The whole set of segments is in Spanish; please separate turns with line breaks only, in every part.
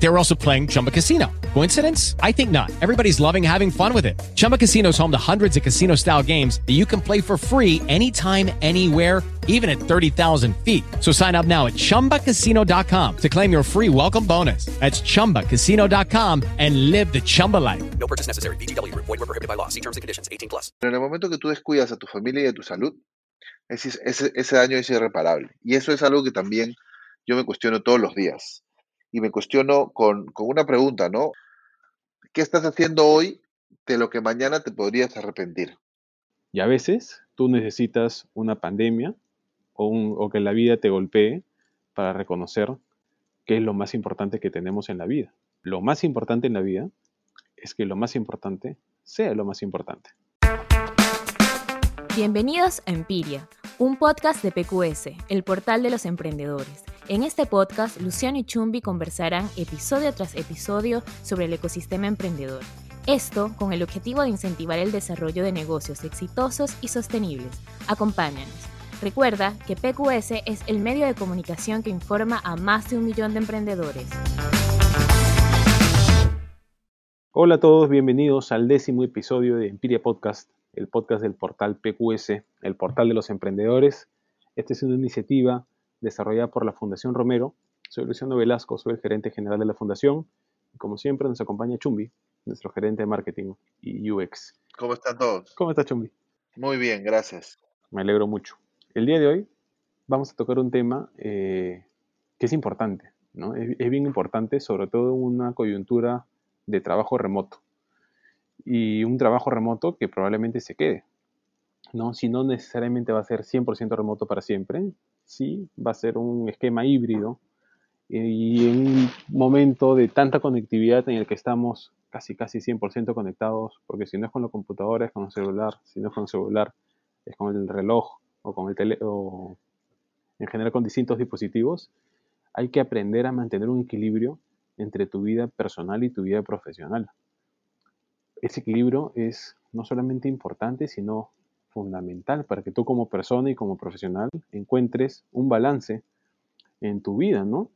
They were also playing Chumba Casino. Coincidence? I think not. Everybody's loving having fun with it. Chumba Casino is home to hundreds of casino style games that you can play for free anytime, anywhere, even at 30,000 feet. So sign up now at chumbacasino.com to claim your free welcome bonus. That's chumbacasino.com and live the Chumba life.
No purchase necessary. BGW. Void were prohibited by law. See terms and conditions. 18 plus.
En el momento que tú descuidas a tu familia y a tu salud, ese, ese, ese daño es irreparable. Y eso es algo que también yo me cuestiono todos los días. Y me cuestiono con, con una pregunta, ¿no? ¿Qué estás haciendo hoy de lo que mañana te podrías arrepentir?
Y a veces tú necesitas una pandemia o, un- o que la vida te golpee para reconocer qué es lo más importante que tenemos en la vida. Lo más importante en la vida es que lo más importante sea lo más importante.
Bienvenidos a Empiria, un podcast de PQS, el portal de los emprendedores. En este podcast, Luciano y Chumbi conversarán episodio tras episodio sobre el ecosistema emprendedor. Esto con el objetivo de incentivar el desarrollo de negocios exitosos y sostenibles. Acompáñanos. Recuerda que PQS es el medio de comunicación que informa a más de un millón de emprendedores.
Hola a todos, bienvenidos al décimo episodio de Empiria Podcast, el podcast del portal PQS, el portal de los emprendedores. Esta es una iniciativa desarrollada por la Fundación Romero. Soy Luciano Velasco, soy el gerente general de la fundación. Y como siempre nos acompaña Chumbi, nuestro gerente de marketing y UX.
¿Cómo están todos?
¿Cómo estás Chumbi?
Muy bien, gracias.
Me alegro mucho. El día de hoy vamos a tocar un tema eh, que es importante, ¿no? Es, es bien importante, sobre todo en una coyuntura de trabajo remoto. Y un trabajo remoto que probablemente se quede, ¿no? Si no necesariamente va a ser 100% remoto para siempre, sí va a ser un esquema híbrido y en un momento de tanta conectividad en el que estamos casi casi 100% conectados, porque si no es con la computadora es con el celular, si no es con el celular es con el reloj o con el tele o en general con distintos dispositivos, hay que aprender a mantener un equilibrio entre tu vida personal y tu vida profesional. Ese equilibrio es no solamente importante, sino fundamental para que tú como persona y como profesional encuentres un balance en tu vida, ¿no?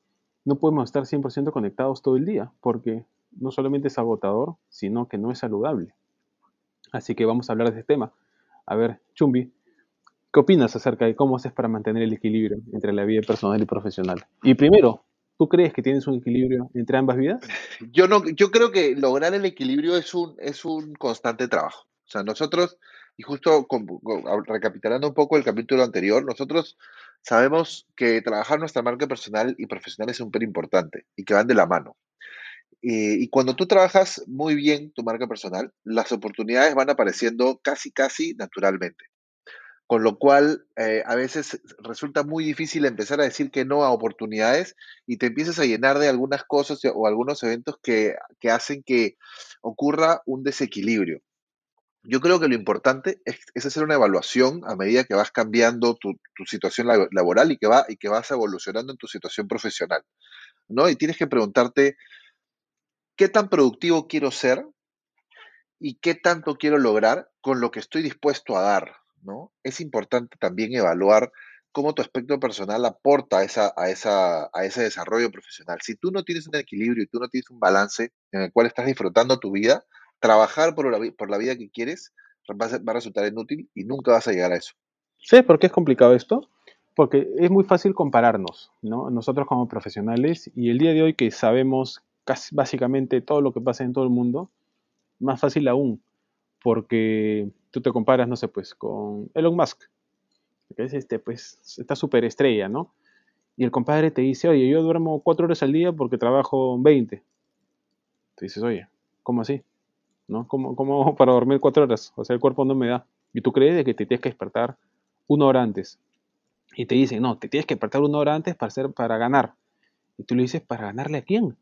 No podemos estar 100% conectados todo el día, porque no solamente es agotador, sino que no es saludable. Así que vamos a hablar de este tema. A ver, Chumbi, ¿qué opinas acerca de cómo haces para mantener el equilibrio entre la vida personal y profesional? Y primero, ¿tú crees que tienes un equilibrio entre ambas vidas?
Yo, no, yo creo que lograr el equilibrio es un, es un constante trabajo. O sea, nosotros, y justo recapitulando un poco el capítulo anterior, nosotros sabemos que trabajar nuestra marca personal y profesional es súper importante y que van de la mano. Eh, y cuando tú trabajas muy bien tu marca personal, las oportunidades van apareciendo casi, casi naturalmente. Con lo cual, eh, a veces resulta muy difícil empezar a decir que no a oportunidades y te empiezas a llenar de algunas cosas o algunos eventos que, que hacen que ocurra un desequilibrio. Yo creo que lo importante es, hacer una evaluación a medida que vas cambiando tu, tu situación labo- laboral y que, va, y que vas evolucionando en tu situación profesional, ¿no? Y tienes que preguntarte, ¿qué tan productivo quiero ser y qué tanto quiero lograr con lo que estoy dispuesto a dar, ¿no? Es importante también evaluar cómo tu aspecto personal aporta a, esa, a, esa, a ese desarrollo profesional. Si tú no tienes un equilibrio y tú no tienes un balance en el cual estás disfrutando tu vida, trabajar por la, por la vida que quieres va a, resultar inútil y nunca vas a llegar a eso.
¿Sabes por qué es complicado esto? Porque es muy fácil compararnos, ¿no? Nosotros como profesionales y el día de hoy que sabemos casi básicamente todo lo que pasa en todo el mundo, más fácil aún, porque tú te comparas, no sé, pues con Elon Musk, que es este, pues, esta superestrella, ¿no? Y el compadre te dice, oye, yo duermo cuatro horas al día porque trabajo 20. Tú dices, oye, ¿cómo así? ¿No? ¿Cómo, cómo para dormir cuatro horas? O sea, el cuerpo no me da. Y tú crees que te tienes que despertar una hora antes. Y te dicen, no, te tienes que despertar una hora antes para, hacer, para ganar. Y tú le dices, ¿para ganarle a quién?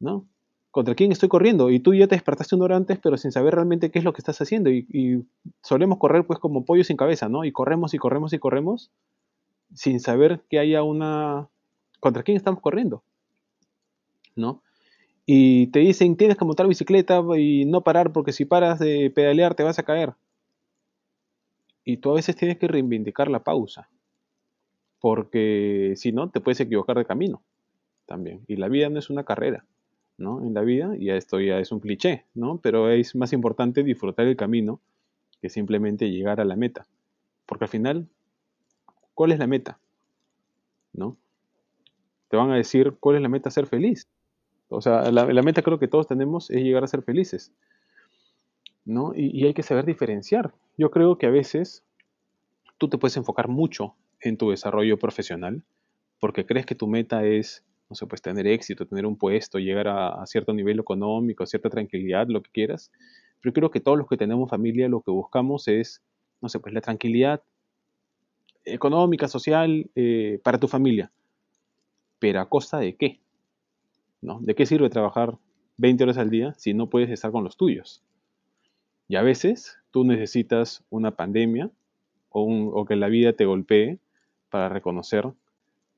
¿No? ¿Contra quién estoy corriendo? Y tú ya te despertaste una hora antes, pero sin saber realmente qué es lo que estás haciendo. Y, y solemos correr pues como pollos sin cabeza, ¿no? Y corremos y corremos y corremos sin saber que haya una... ¿Contra quién estamos corriendo? ¿No? Y te dicen, tienes que montar bicicleta y no parar porque si paras de pedalear te vas a caer. Y tú a veces tienes que reivindicar la pausa, porque si no, te puedes equivocar de camino también. Y la vida no es una carrera, ¿no? En la vida, y esto ya es un cliché, ¿no? Pero es más importante disfrutar el camino que simplemente llegar a la meta. Porque al final, ¿cuál es la meta? ¿No? Te van a decir, ¿cuál es la meta? Ser feliz. O sea, la, meta creo que todos tenemos es llegar a ser felices. ¿no? Y, hay que saber diferenciar. Yo creo que a veces tú te puedes enfocar mucho en tu desarrollo profesional porque crees que tu meta es, no sé, pues tener éxito, tener un puesto, llegar a, cierto nivel económico, a cierta tranquilidad, lo que quieras. Pero creo que todos los que tenemos familia lo que buscamos es, no sé, pues la tranquilidad económica, social, eh, para tu familia. Pero a costa de qué? ¿De qué sirve trabajar 20 horas al día si no puedes estar con los tuyos? Y a veces tú necesitas una pandemia o, o que la vida te golpee para reconocer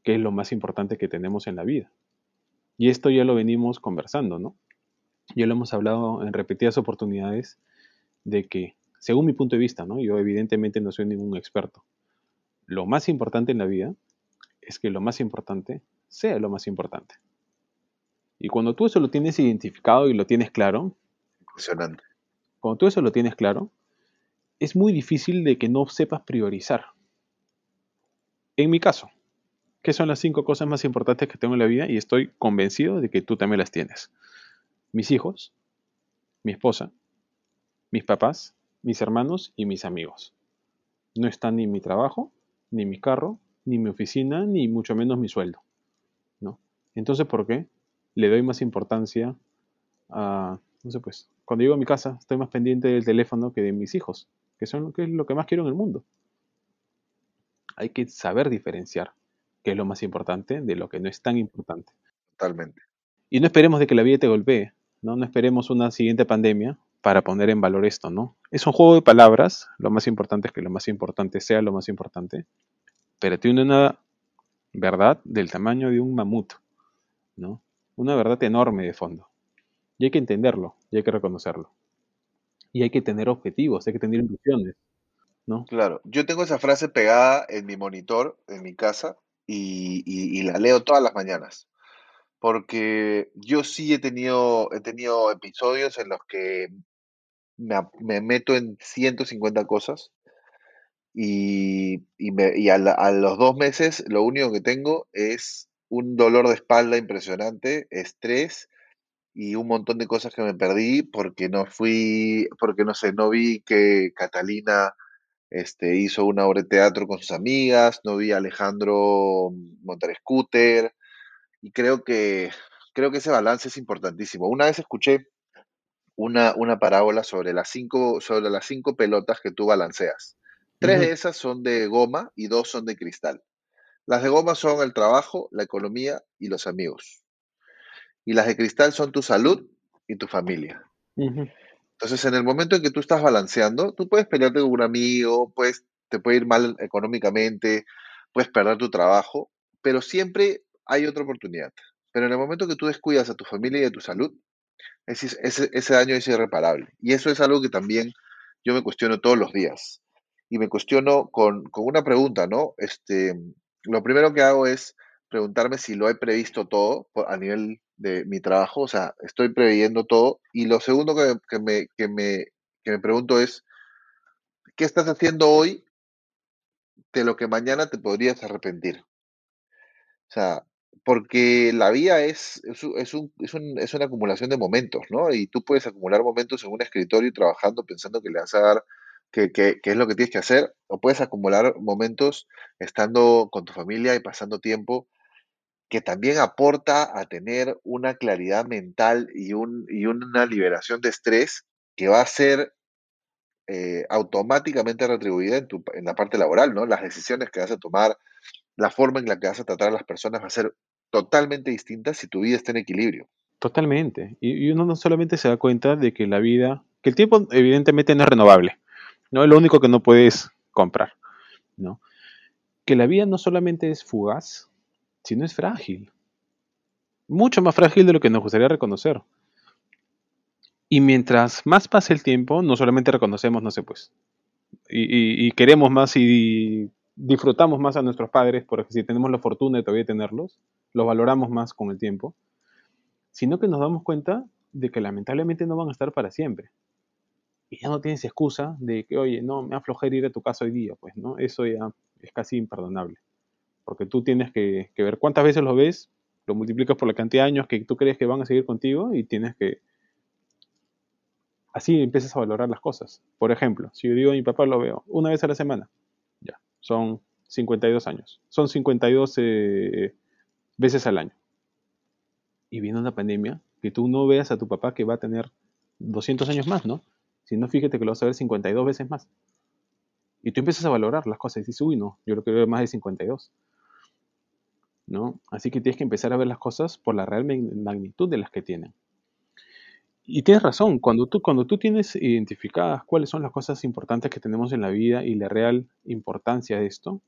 qué es lo más importante que tenemos en la vida. Y esto ya lo venimos conversando, ¿no? Ya lo hemos hablado en repetidas oportunidades de que, según mi punto de vista, ¿no? Yo evidentemente no soy ningún experto. Lo más importante en la vida es que lo más importante sea lo más importante. Y cuando tú eso lo tienes identificado y lo tienes claro,
Impresionante.
Cuando tú eso lo tienes claro, es muy difícil de que no sepas priorizar. En mi caso, ¿qué son las cinco cosas más importantes que tengo en la vida? Y estoy convencido de que tú también las tienes. Mis hijos, mi esposa, mis papás, mis hermanos y mis amigos. No está ni mi trabajo, ni mi carro, ni mi oficina, ni mucho menos mi sueldo. ¿no? Entonces, ¿por qué? Le doy más importancia a, no sé pues, cuando llego a mi casa estoy más pendiente del teléfono que de mis hijos, que son que es lo que más quiero en el mundo hay que saber diferenciar qué es lo más importante de lo que no es tan importante.
Totalmente.
Y no esperemos de que la vida te golpee, ¿no? No esperemos una siguiente pandemia para poner en valor esto, ¿no? Es un juego de palabras, lo más importante es que lo más importante sea lo más importante, pero tiene una verdad del tamaño de un mamut, ¿no? Una verdad enorme de fondo. Y hay que entenderlo, y hay que reconocerlo. Y hay que tener objetivos, hay que tener ilusiones. ¿no?
Claro, yo tengo esa frase pegada en mi monitor, en mi casa, y, la leo todas las mañanas. Porque yo sí he tenido, he tenido episodios en los que me, meto en 150 cosas y, a, los dos meses lo único que tengo es un dolor de espalda impresionante, estrés y un montón de cosas que me perdí porque no fui, porque no sé, no vi que Catalina este, hizo una obra de teatro con sus amigas, no vi a Alejandro montar scooter, y creo que, creo que ese balance es importantísimo. Una vez escuché una, una parábola sobre las, cinco, sobre las cinco pelotas que tú balanceas. Tres de esas son de goma y dos son de cristal. Las de goma son el trabajo, la economía y los amigos. Y las de cristal son tu salud y tu familia. Entonces, en el momento en que tú estás balanceando, tú puedes pelearte con un amigo, puedes, te puede ir mal económicamente, puedes perder tu trabajo, pero siempre hay otra oportunidad. Pero en el momento que tú descuidas a tu familia y a tu salud, ese, ese, daño es irreparable. Y eso es algo que también yo me cuestiono todos los días. Y me cuestiono con, con una pregunta, ¿no? Este, lo primero que hago es preguntarme si lo he previsto todo a nivel de mi trabajo, o sea, estoy preveyendo todo. Y lo segundo que, me, que, me, que me pregunto es, ¿qué estás haciendo hoy de lo que mañana te podrías arrepentir? O sea, porque la vida es, es, es, un, es, un, es, una acumulación de momentos, ¿no? Y tú puedes acumular momentos en un escritorio trabajando pensando que le vas a dar, que, es lo que tienes que hacer, o puedes acumular momentos estando con tu familia y pasando tiempo que también aporta a tener una claridad mental y, un, y una liberación de estrés que va a ser eh, automáticamente retribuida en, tu, en la parte laboral, ¿no? Las decisiones que vas a tomar, la forma en la que vas a tratar a las personas va a ser totalmente distinta si tu vida está en equilibrio.
Totalmente. Y, uno no solamente se da cuenta de que la vida, que el tiempo evidentemente no es renovable, no es lo único que no puedes comprar, ¿no? Que la vida no solamente es fugaz, no es frágil. Mucho más frágil de lo que nos gustaría reconocer. Y mientras más pase el tiempo, no solamente reconocemos, no sé, pues, y, y- y queremos más y disfrutamos más a nuestros padres, porque si tenemos la fortuna de todavía tenerlos, los valoramos más con el tiempo, sino que nos damos cuenta de que lamentablemente no van a estar para siempre. Y ya no tienes excusa de que, oye, no, me aflojera ir a tu casa hoy día, pues, ¿no? Eso ya es casi imperdonable. Porque tú tienes que, ver cuántas veces los ves, lo multiplicas por la cantidad de años que tú crees que van a seguir contigo y tienes que... Así empiezas a valorar las cosas. Por ejemplo, si yo digo a mi papá lo veo una vez a la semana, ya, son 52 años. Son 52 eh, veces al año. Y viene una pandemia, que tú no veas a tu papá que va a tener 200 años más, ¿no? Si no, fíjate que lo vas a ver 52 veces más. Y tú empiezas a valorar las cosas y dices, uy, no, yo lo quiero ver más de 52. ¿No? Así que tienes que empezar a ver las cosas por la real mag- magnitud de las que tienen. Y tienes razón, cuando tú, cuando tú tienes identificadas cuáles son las cosas importantes que tenemos en la vida y la real importancia de esto,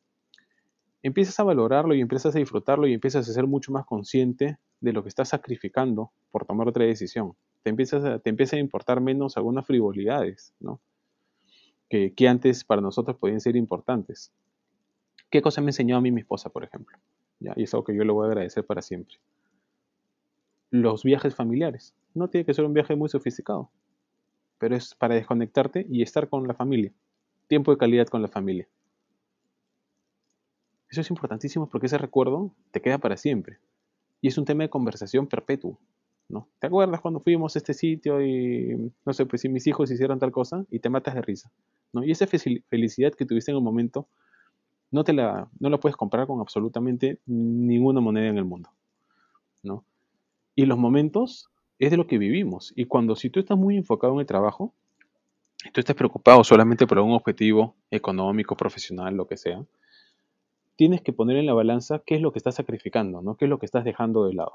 empiezas a valorarlo y empiezas a disfrutarlo y empiezas a ser mucho más consciente de lo que estás sacrificando por tomar otra decisión. Te, empiezas a, importar menos algunas frivolidades, ¿no? Que, antes para nosotros podían ser importantes. ¿Qué cosa me enseñó a mí mi esposa, por ejemplo? Y es algo que yo le voy a agradecer para siempre. Los viajes familiares. No tiene que ser un viaje muy sofisticado, pero es para desconectarte y estar con la familia. Tiempo de calidad con la familia. Eso es importantísimo porque ese recuerdo te queda para siempre. Y es un tema de conversación perpetuo. ¿No? ¿Te acuerdas cuando fuimos a este sitio y, no sé, pues si mis hijos hicieron tal cosa y te matas de risa? ¿no? Y esa fel- felicidad que tuviste en un momento no, te la, no la puedes comprar con absolutamente ninguna moneda en el mundo. ¿no? Y los momentos es de lo que vivimos. Y cuando si tú estás muy enfocado en el trabajo, y tú estás preocupado solamente por un objetivo económico, profesional, lo que sea, tienes que poner en la balanza qué es lo que estás sacrificando, ¿no? qué es lo que estás dejando de lado.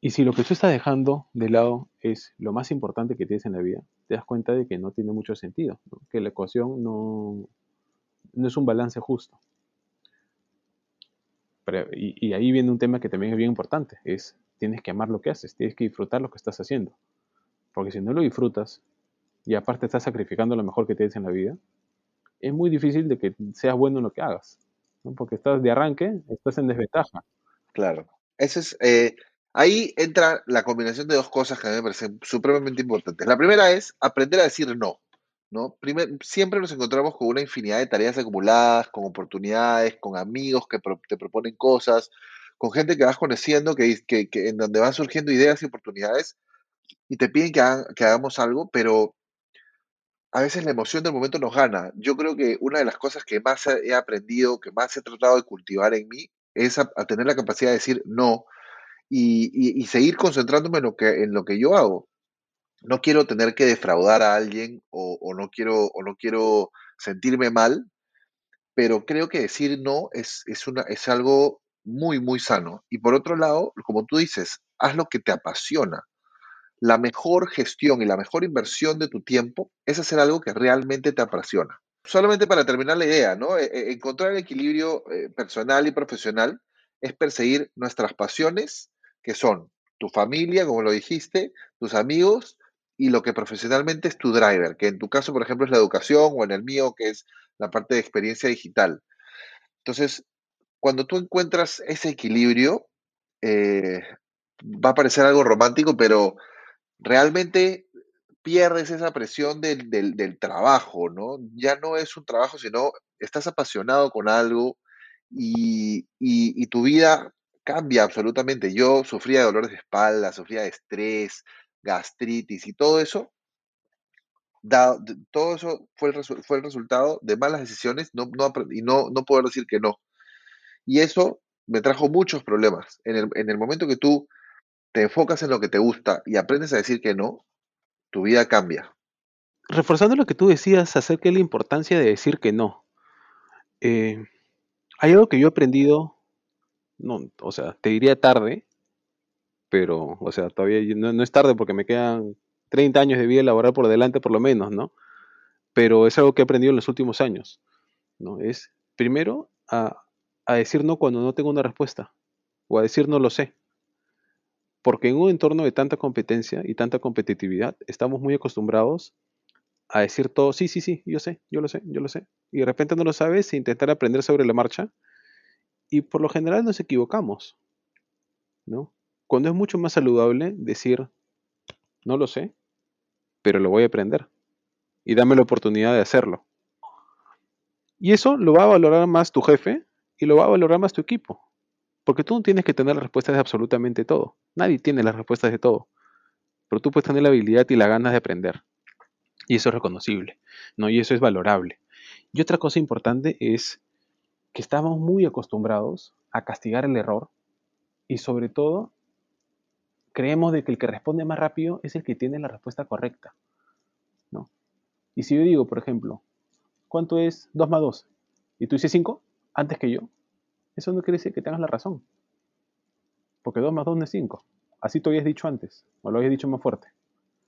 Y si lo que tú estás dejando de lado es lo más importante que tienes en la vida, te das cuenta de que no tiene mucho sentido, que la ecuación no, no es un balance justo. Pero- y, ahí viene un tema que también es bien importante, es tienes que amar lo que haces, tienes que disfrutar lo que estás haciendo. Porque si no lo disfrutas y aparte estás sacrificando lo mejor que tienes en la vida, es muy difícil de que seas bueno en lo que hagas. Porque estás de arranque, estás en desventaja.
Claro. Eso es, eh, ahí entra la combinación de dos cosas que a mí me parecen supremamente importantes. La primera es aprender a decir no. ¿no? Siempre nos encontramos con una infinidad de tareas acumuladas, con oportunidades, con amigos que te proponen cosas, con gente que vas conociendo, que, que, en donde van surgiendo ideas y oportunidades y te piden que, hagamos algo, pero a veces la emoción del momento nos gana. Yo creo que una de las cosas que más he aprendido, que más he tratado de cultivar en mí, es a tener la capacidad de decir no y, y- y seguir concentrándome en lo que, en lo que yo hago. No quiero tener que defraudar a alguien o, no quiero, o no quiero sentirme mal, pero creo que decir no es, es, una, es algo muy, muy sano. Y por otro lado, como tú dices, haz lo que te apasiona. La mejor gestión y la mejor inversión de tu tiempo es hacer algo que realmente te apasiona. Solamente para terminar la idea, ¿no? E- e- Encontrar el equilibrio eh, personal y profesional es perseguir nuestras pasiones, que son tu familia, como lo dijiste, tus amigos y lo que profesionalmente es tu driver, que en tu caso, por ejemplo, es la educación o en el mío, que es la parte de experiencia digital. Entonces, cuando tú encuentras ese equilibrio, eh, va a parecer algo romántico, pero realmente pierdes esa presión del, del- trabajo, ¿no? Ya no es un trabajo, sino estás apasionado con algo y- y tu vida cambia absolutamente. Yo sufría de dolores de espalda, sufría de estrés, gastritis y todo eso, todo eso fue el, fue el resultado de malas decisiones no, no y no, no poder decir que no. Y eso me trajo muchos problemas. En el, en el momento que tú te enfocas en lo que te gusta y aprendes a decir que no, tu vida cambia.
Reforzando lo que tú decías acerca de la importancia de decir que no. eh, hay algo que yo he aprendido, no, o sea, te diría tarde, pero, o sea, todavía no, no es tarde porque me quedan 30 años de vida laboral por delante por lo menos, ¿no? Pero es algo que he aprendido en los últimos años, ¿no? Es, primero, a, a decir no cuando no tengo una respuesta, o a decir no lo sé. Porque en un entorno de tanta competencia y tanta competitividad, estamos muy acostumbrados a decir todo, sí, sí, sí, yo sé, yo lo sé, yo lo sé. Y de repente no lo sabes e intentar aprender sobre la marcha. Y por lo general nos equivocamos, ¿no? Cuando es mucho más saludable decir, no lo sé, pero lo voy a aprender. Y dame la oportunidad de hacerlo. Y eso lo va a valorar más tu jefe y lo va a valorar más tu equipo. Porque tú no tienes que tener las respuestas de absolutamente todo. Nadie tiene las respuestas de todo. Pero tú puedes tener la habilidad y la ganas de aprender. Y eso es reconocible, ¿no? Y eso es valorable. Y otra cosa importante es que estamos muy acostumbrados a castigar el error y sobre todo creemos de que el que responde más rápido es el que tiene la respuesta correcta, ¿no? Y si yo digo, por ejemplo, ¿cuánto es 2 más 2? Y tú dices 5 antes que yo, eso no quiere decir que tengas la razón. Porque 2 más 2 no es 5. Así tú habías dicho antes, o lo habías dicho más fuerte.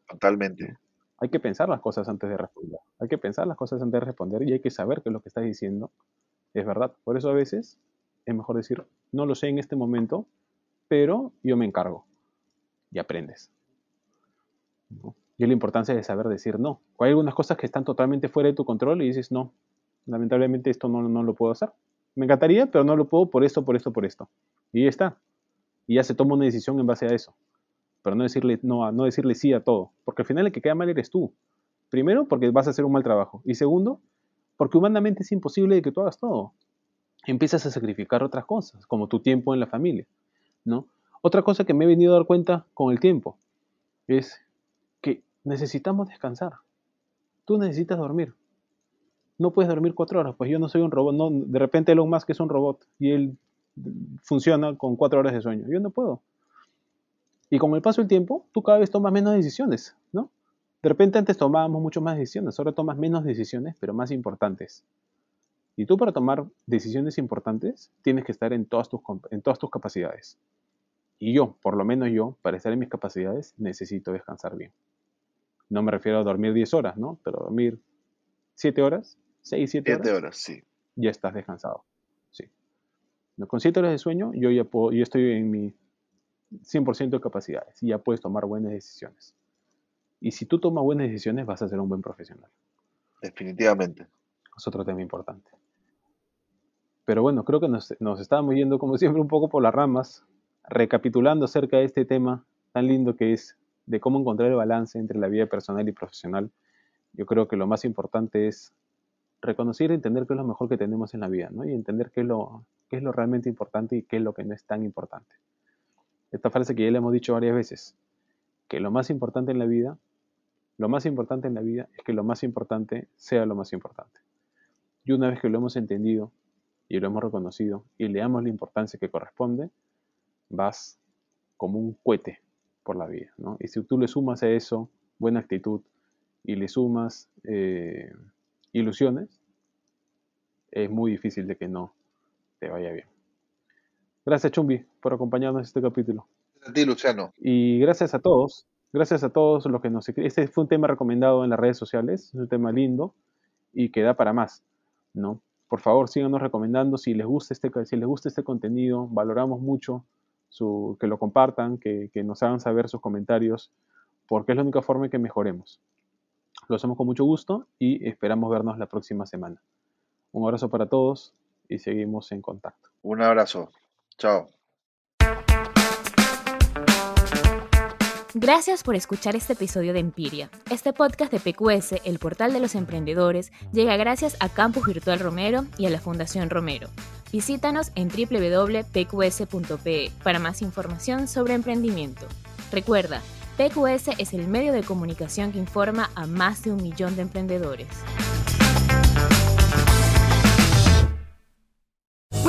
Totalmente.
Hay que pensar las cosas antes de responder. Hay que pensar las cosas antes de responder y hay que saber que lo que estás diciendo es verdad. Por eso a veces es mejor decir, no lo sé en este momento, pero yo me encargo. Y aprendes. Y la importancia de saber decir no. Hay algunas cosas que están totalmente fuera de tu control y dices, no, lamentablemente esto no, no lo puedo hacer. Me encantaría, pero no lo puedo por esto, por esto, por esto. Y ya está. Y ya se toma una decisión en base a eso. Pero no decirle, no, no decirle sí a todo. Porque al final el que queda mal eres tú. Primero, porque vas a hacer un mal trabajo. Y segundo, porque humanamente es imposible que tú hagas todo. Empiezas a sacrificar otras cosas, como tu tiempo en la familia. ¿no? Otra cosa que me he venido a dar cuenta con el tiempo es que necesitamos descansar. Tú necesitas dormir no puedes dormir cuatro horas, pues yo no soy un robot, no, de repente Elon Musk es un robot y él funciona con cuatro horas de sueño, yo no puedo. Y con el paso del tiempo, tú cada vez tomas menos decisiones, ¿no? De repente antes tomábamos mucho más decisiones, ahora tomas menos decisiones, pero más importantes. Y tú para tomar decisiones importantes tienes que estar en todas tus, en todas tus capacidades. Y yo, por lo menos yo, para estar en mis capacidades, necesito descansar bien. No me refiero a dormir 10 horas, ¿no? Pero dormir 7 horas 6, 7 horas.
horas, sí.
Ya estás descansado. Sí. Con 7 horas de sueño, yo ya puedo, yo estoy en mi 100% de capacidades y ya puedes tomar buenas decisiones. Y si tú tomas buenas decisiones, vas a ser un buen profesional.
Definitivamente.
Es otro tema importante. Pero bueno, creo que nos, nos estábamos yendo, como siempre, un poco por las ramas, recapitulando acerca de este tema tan lindo que es de cómo encontrar el balance entre la vida personal y profesional. Yo creo que lo más importante es reconocer y entender qué es lo mejor que tenemos en la vida, ¿no? Y entender qué es lo, qué es lo realmente importante y qué es lo que no es tan importante. Esta frase que ya le hemos dicho varias veces, que lo más importante en la vida, lo más importante en la vida es que lo más importante sea lo más importante. Y una vez que lo hemos entendido y lo hemos reconocido y le damos la importancia que corresponde, vas como un cohete por la vida, ¿no? Y si tú le sumas a eso buena actitud y le sumas eh, ilusiones, es muy difícil de que no te vaya bien. Gracias, Chumbi, por acompañarnos en este capítulo.
A ti, Luciano.
Y gracias a todos, gracias a todos los que nos Este fue un tema recomendado en las redes sociales, es un tema lindo y que da para más, ¿no? Por favor, síganos recomendando si les gusta este, si les gusta este contenido, valoramos mucho su, que lo compartan, que, que nos hagan saber sus comentarios, porque es la única forma en que mejoremos. Lo hacemos con mucho gusto y esperamos vernos la próxima semana. Un abrazo para todos y seguimos en contacto.
Un abrazo. Chao.
Gracias por escuchar este episodio de Empiria. Este podcast de PQS, el portal de los emprendedores, llega gracias a Campus Virtual Romero y a la Fundación Romero. Visítanos en www.pqs.pe para más información sobre emprendimiento. Recuerda, PQS es el medio de comunicación que informa a más de un millón de emprendedores.